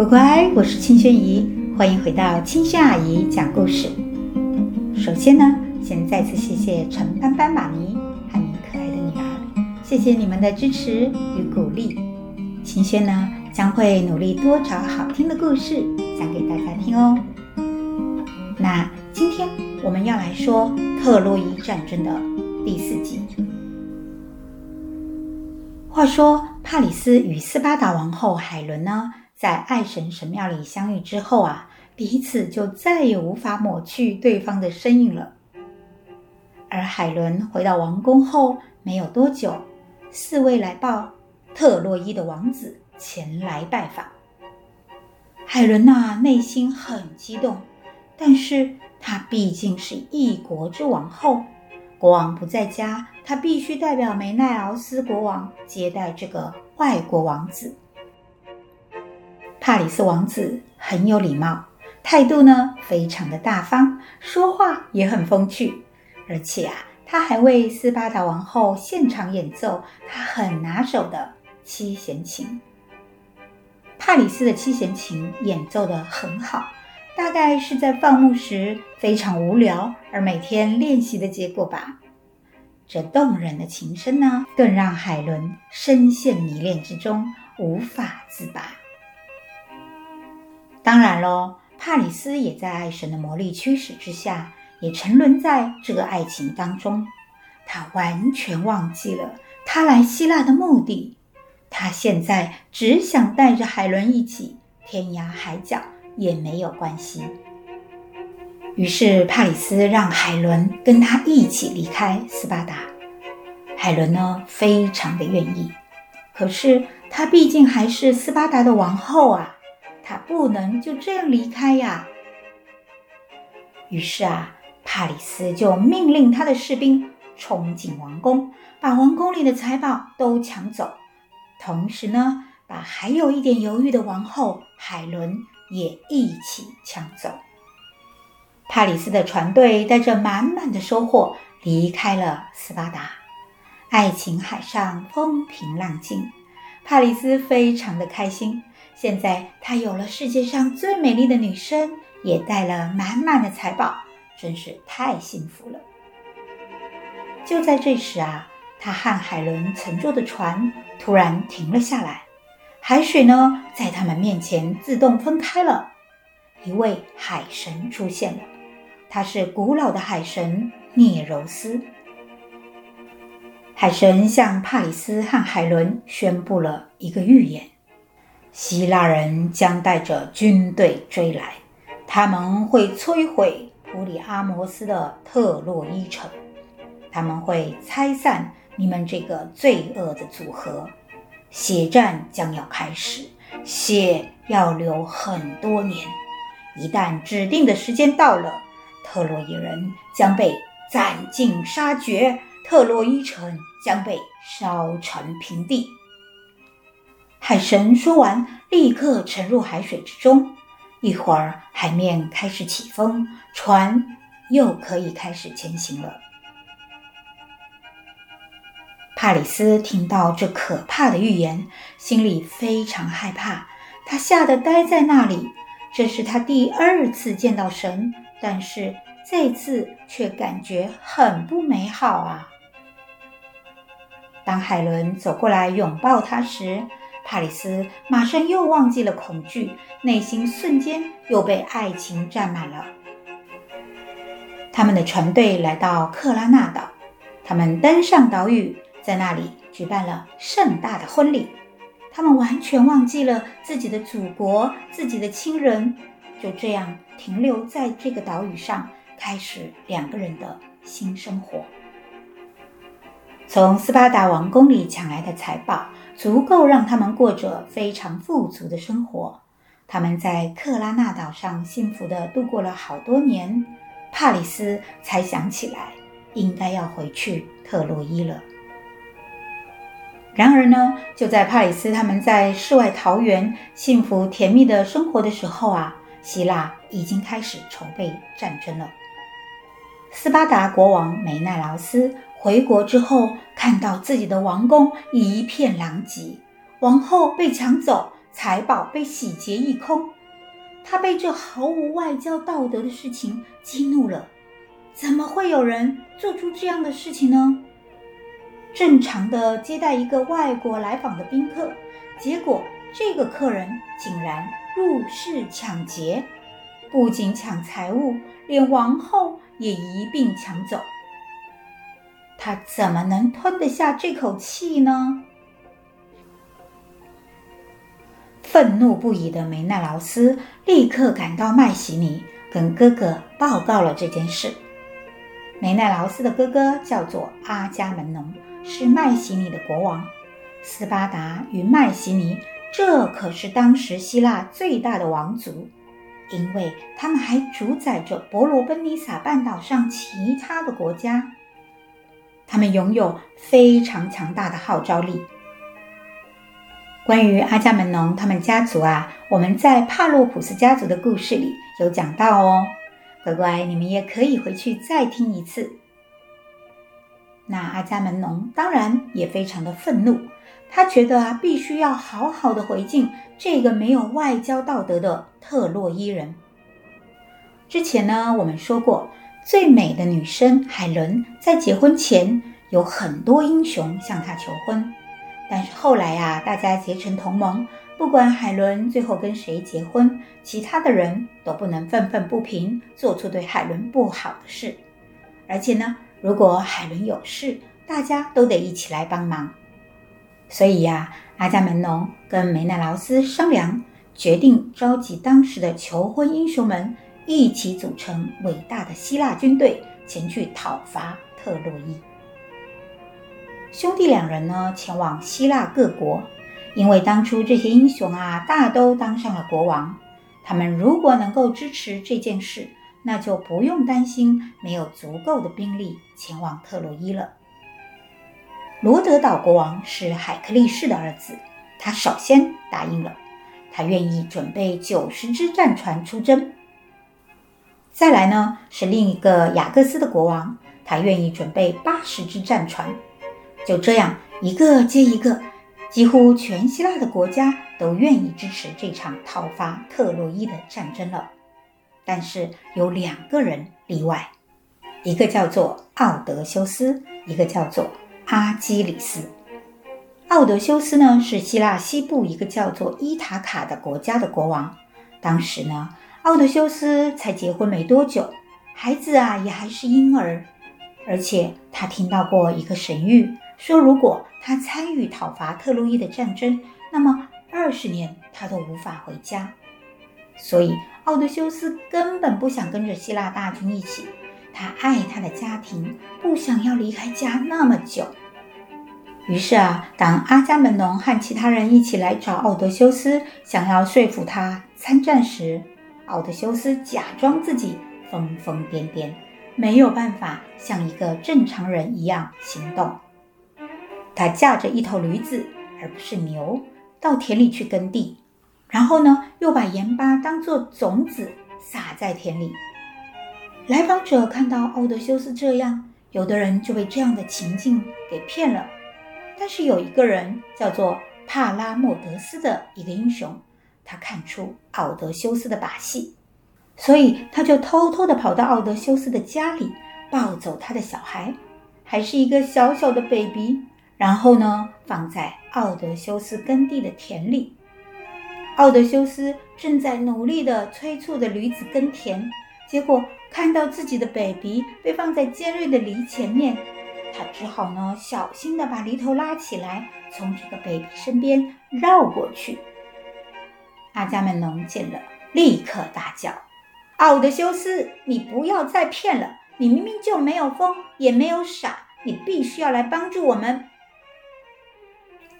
乖乖，我是清轩姨，欢迎回到清轩阿姨讲故事。首先呢，先再次谢谢陈斑斑妈咪和你可爱的女儿，谢谢你们的支持与鼓励。清轩呢，将会努力多找好听的故事讲给大家听哦。那今天我们要来说特洛伊战争的第四集。话说，帕里斯与斯巴达王后海伦呢，在爱神神庙里相遇之后啊，彼此就再也无法抹去对方的身影了。而海伦回到王宫后没有多久，侍卫来报特洛伊的王子前来拜访。海伦呐、内心很激动，但是她毕竟是一国之王后。国王不在家，她必须代表梅奈劳斯国王接待这个外国王子。帕里斯王子很有礼貌，态度呢非常的大方，说话也很风趣，而且啊，他还为斯巴达王后现场演奏他很拿手的七弦琴。帕里斯的七弦琴演奏的很好。大概是在放牧时非常无聊而每天练习的结果吧。这动人的琴声呢，更让海伦深陷迷恋之中，无法自拔。当然喽，帕里斯也在爱神的魔力驱使之下，也沉沦在这个爱情当中。他完全忘记了他来希腊的目的，他现在只想带着海伦一起天涯海角。也没有关系。于是帕里斯让海伦跟他一起离开斯巴达。海伦呢，非常的愿意，可是她毕竟还是斯巴达的王后啊，不能就这样离开呀。于是啊，帕里斯就命令他的士兵冲进王宫，把王宫里的财宝都抢走，同时呢，把还有一点犹豫的王后海伦。也一起抢走。帕里斯的船队带着满满的收获离开了斯巴达。爱琴海上风平浪静，帕里斯非常的开心。现在他有了世界上最美丽的女生，也带了满满的财宝，真是太幸福了。就在这时啊，他和海伦乘坐的船突然停了下来。海水呢，在他们面前自动分开了。一位海神出现了，他是古老的海神聂柔斯。海神向帕里斯和海伦宣布了一个预言：希腊人将带着军队追来，他们会摧毁普里阿摩斯的特洛伊城，他们会拆散你们这个罪恶的组合。血战将要开始，血要流很多年。一旦指定的时间到了，特洛伊人将被斩尽杀绝，特洛伊城将被烧成平地。海神说完，立刻沉入海水之中。一会儿，海面开始起风，船又可以开始前行了。帕里斯听到这可怕的预言，心里非常害怕，他吓得呆在那里。这是他第二次见到神，但是这次却感觉很不美好啊！当海伦走过来拥抱他时，帕里斯马上又忘记了恐惧，内心瞬间又被爱情占满了。他们的船队来到克拉纳岛，他们登上岛屿。在那里举办了盛大的婚礼，他们完全忘记了自己的祖国、自己的亲人，就这样停留在这个岛屿上，开始两个人的新生活。从斯巴达王宫里抢来的财宝，足够让他们过着非常富足的生活。他们在克拉纳岛上幸福地度过了好多年，帕里斯才想起来，应该要回去特洛伊了。然而呢，就在帕里斯他们在世外桃源、幸福甜蜜的生活的时候啊，希腊已经开始筹备战争了。斯巴达国王梅奈劳斯回国之后，看到自己的王宫一片狼藉，王后被抢走，财宝被洗劫一空。他被这毫无外交道德的事情激怒了。怎么会有人做出这样的事情呢？正常的接待一个外国来访的宾客，结果这个客人竟然入室抢劫，不仅抢财物，连王后也一并抢走。他怎么能吞得下这口气呢？愤怒不已的梅奈劳斯立刻赶到麦西尼，跟哥哥报告了这件事。梅奈劳斯的哥哥叫做阿伽门农，是麦西尼的国王。斯巴达与麦西尼，这可是当时希腊最大的王族，因为他们还主宰着伯罗奔尼撒半岛上其他的国家。他们拥有非常强大的号召力。关于阿伽门农他们家族啊，我们在帕洛普斯家族的故事里有讲到哦，乖乖，你们也可以回去再听一次。那阿伽门农当然也非常的愤怒，他觉得啊，必须要好好的回敬这个没有外交道德的特洛伊人。之前呢，我们说过。最美的女生海伦在结婚前有很多英雄向她求婚，但是后来呀，大家结成同盟，不管海伦最后跟谁结婚，其他的人都不能愤愤不平，做出对海伦不好的事。而且呢，如果海伦有事，大家都得一起来帮忙。所以呀，阿伽门农跟梅奈劳斯商量，决定召集当时的求婚英雄们。一起组成伟大的希腊军队，前去讨伐特洛伊。兄弟两人呢，前往希腊各国，因为当初这些英雄啊，大都当上了国王。他们如果能够支持这件事，那就不用担心没有足够的兵力前往特洛伊了。罗德岛国王是海克力士的儿子，他首先答应了，他愿意准备九十只战船出征。再来呢，是另一个雅各斯的国王，他愿意准备八十只战船。就这样，一个接一个，几乎全希腊的国家都愿意支持这场讨伐特洛伊的战争了。但是有两个人例外，一个叫做奥德修斯，一个叫做阿基里斯。奥德修斯呢，是希腊西部一个叫做伊塔卡的国家的国王，当时呢。奥德修斯才结婚没多久，孩子啊也还是婴儿，而且他听到过一个神谕，说如果他参与讨伐特洛伊的战争，那么二十年他都无法回家。所以奥德修斯根本不想跟着希腊大军一起，他爱他的家庭，不想要离开家那么久。于是啊，当阿伽门农和其他人一起来找奥德修斯，想要说服他参战时，奥德修斯假装自己疯疯癫癫，没有办法像一个正常人一样行动。他驾着一头驴子，而不是牛，到田里去耕地，然后呢，又把盐巴当作种子撒在田里。来访者看到奥德修斯这样，有的人就被这样的情境给骗了。但是有一个人叫做帕拉莫德斯的一个英雄。他看出奥德修斯的把戏，所以他就偷偷地跑到奥德修斯的家里，抱走他的小孩，还是一个小小的 baby，然后呢，放在奥德修斯耕地的田里。奥德修斯正在努力地催促着驴子耕田，结果看到自己的 baby 被放在尖锐的犁前面，他只好呢，小心地把犁头拉起来，从这个 baby 身边绕过去。阿伽门农见了，立刻大叫：“奥德修斯，你不要再骗了！你明明就没有疯，也没有傻，你必须要来帮助我们。”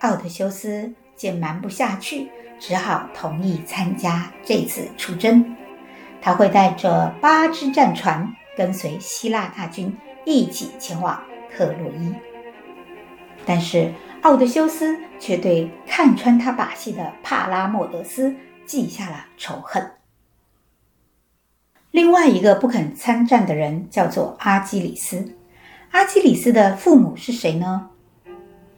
奥德修斯见瞒不下去，只好同意参加这次出征。他会带着八只战船，跟随希腊大军一起前往特洛伊。但是，奥德修斯却对看穿他把戏的帕拉莫德斯记下了仇恨。另外一个不肯参战的人叫做阿基里斯。阿基里斯的父母是谁呢？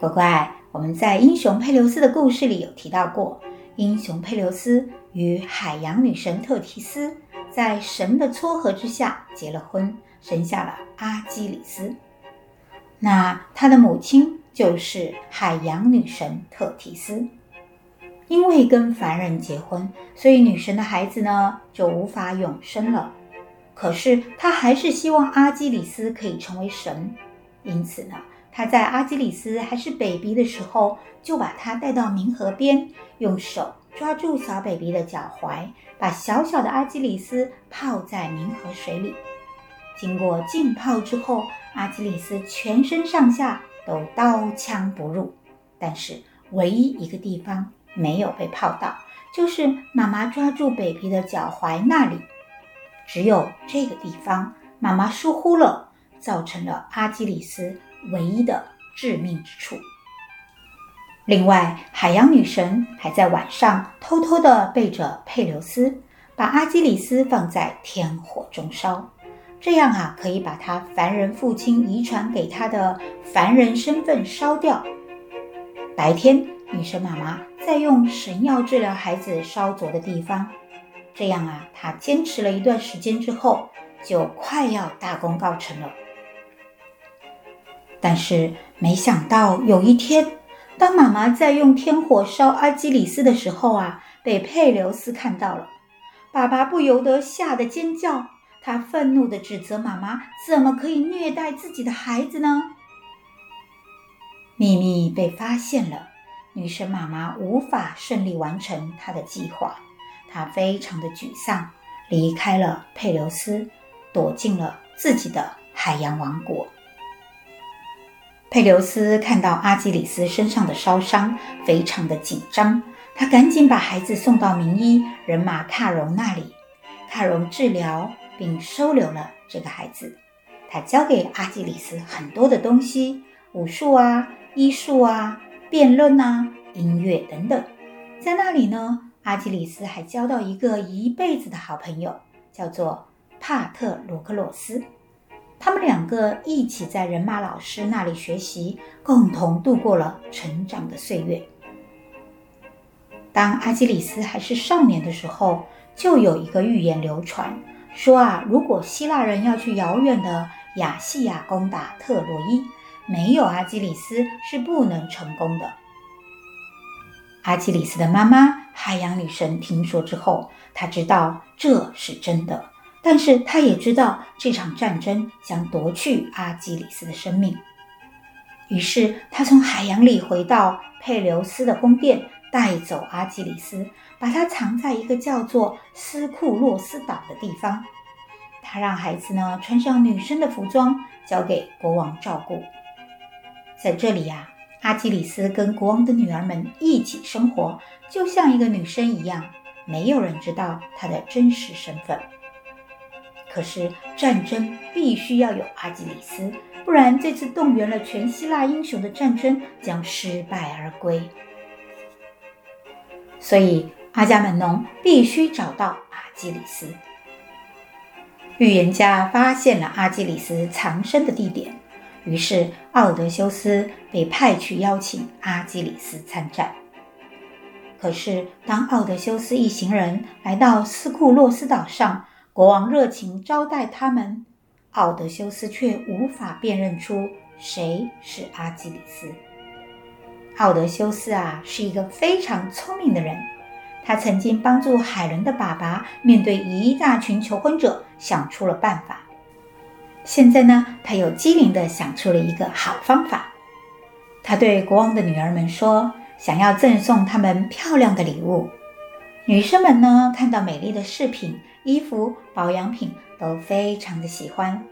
乖乖，我们在英雄佩琉斯的故事里有提到过，英雄佩琉斯与海洋女神特提斯在神的撮合之下结了婚，生下了阿基里斯。那他的母亲就是海洋女神特提斯。因为跟凡人结婚，所以女神的孩子呢就无法永生了。可是她还是希望阿基里斯可以成为神，因此呢，她在阿基里斯还是 baby 的时候，就把他带到冥河边，用手抓住小 baby 的脚踝，把小小的阿基里斯泡在冥河水里。经过浸泡之后，阿基里斯全身上下都刀枪不入，但是唯一一个地方。没有被泡到，就是妈妈抓住 baby 的脚踝那里，只有这个地方妈妈疏忽了，造成了阿基里斯唯一的致命之处。另外，海洋女神还在晚上偷偷地背着佩琉斯，把阿基里斯放在天火中烧，这样啊，可以把他凡人父亲遗传给他的凡人身份烧掉。白天，女神妈妈在用神药治疗孩子烧灼的地方，这样啊，她坚持了一段时间之后，就快要大功告成了。但是没想到有一天，当妈妈在用天火烧阿基里斯的时候啊，被佩琉斯看到了，爸爸不由得吓得尖叫，他愤怒地指责妈妈怎么可以虐待自己的孩子呢？秘密被发现了。女神妈妈无法顺利完成她的计划，她非常的沮丧，离开了佩琉斯，躲进了自己的海洋王国。佩琉斯看到阿基里斯身上的烧伤，非常的紧张，他赶紧把孩子送到名医人马卡戎那里。卡戎治疗并收留了这个孩子，他教给阿基里斯很多的东西，武术啊，医术啊。辩论啊，音乐等等，在那里呢，阿基里斯还交到一个一辈子的好朋友，叫做帕特罗克洛斯。他们两个一起在人马老师那里学习，共同度过了成长的岁月。当阿基里斯还是少年的时候，就有一个预言流传，说啊，如果希腊人要去遥远的亚细亚攻打特洛伊，没有阿基里斯是不能成功的。阿基里斯的妈妈海洋女神听说之后，她知道这是真的，但是她也知道这场战争将夺去阿基里斯的生命。于是她从海洋里回到佩琉斯的宫殿，带走阿基里斯，把他藏在一个叫做斯库洛斯岛的地方。他让孩子呢穿上女生的服装，交给国王照顾。在这里呀，阿基里斯跟国王的女儿们一起生活，就像一个女生一样，没有人知道她的真实身份。可是战争必须要有阿基里斯，不然这次动员了全希腊英雄的战争将失败而归。所以阿伽门农必须找到阿基里斯。预言家发现了阿基里斯藏身的地点。于是，奥德修斯被派去邀请阿基里斯参战。可是，当奥德修斯一行人来到斯库洛斯岛上，国王热情招待他们，奥德修斯却无法辨认出谁是阿基里斯。奥德修斯啊，是一个非常聪明的人，他曾经帮助海伦的爸爸面对一大群求婚者，想出了办法。现在呢，他又机灵地想出了一个好方法。他对国王的女儿们说：“想要赠送他们漂亮的礼物。”女生们呢，看到美丽的饰品、衣服、保养品都非常的喜欢。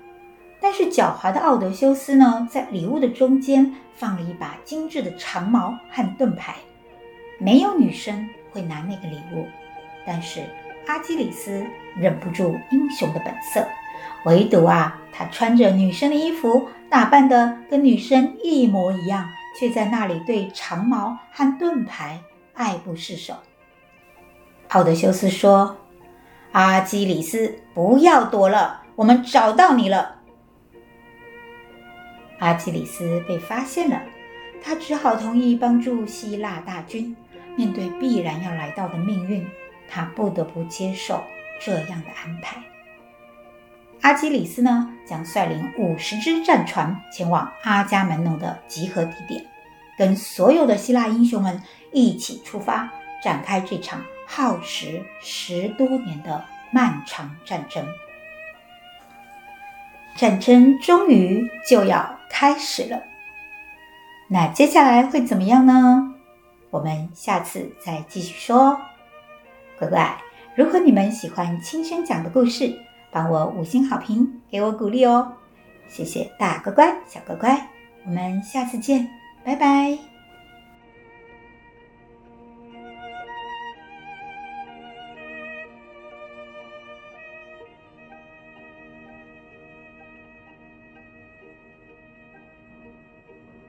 但是狡猾的奥德修斯呢，在礼物的中间放了一把精致的长矛和盾牌。没有女生会拿那个礼物，但是阿基里斯忍不住英雄的本色。唯独啊，他穿着女生的衣服，打扮的跟女生一模一样，却在那里对长矛和盾牌爱不释手。奥德修斯说：“阿基里斯，不要躲了，我们找到你了。”阿基里斯被发现了，他只好同意帮助希腊大军，面对必然要来到的命运，他不得不接受这样的安排。阿基里斯呢，将率领五十只战船前往阿伽门农的集合地点，跟所有的希腊英雄们一起出发，展开这场耗时十多年的漫长战争。战争终于就要开始了，那接下来会怎么样呢？我们下次再继续说。乖乖，如果你们喜欢亲身讲的故事，帮我五星好评，给我鼓励哦！谢谢大乖乖、小乖乖，我们下次见，拜拜。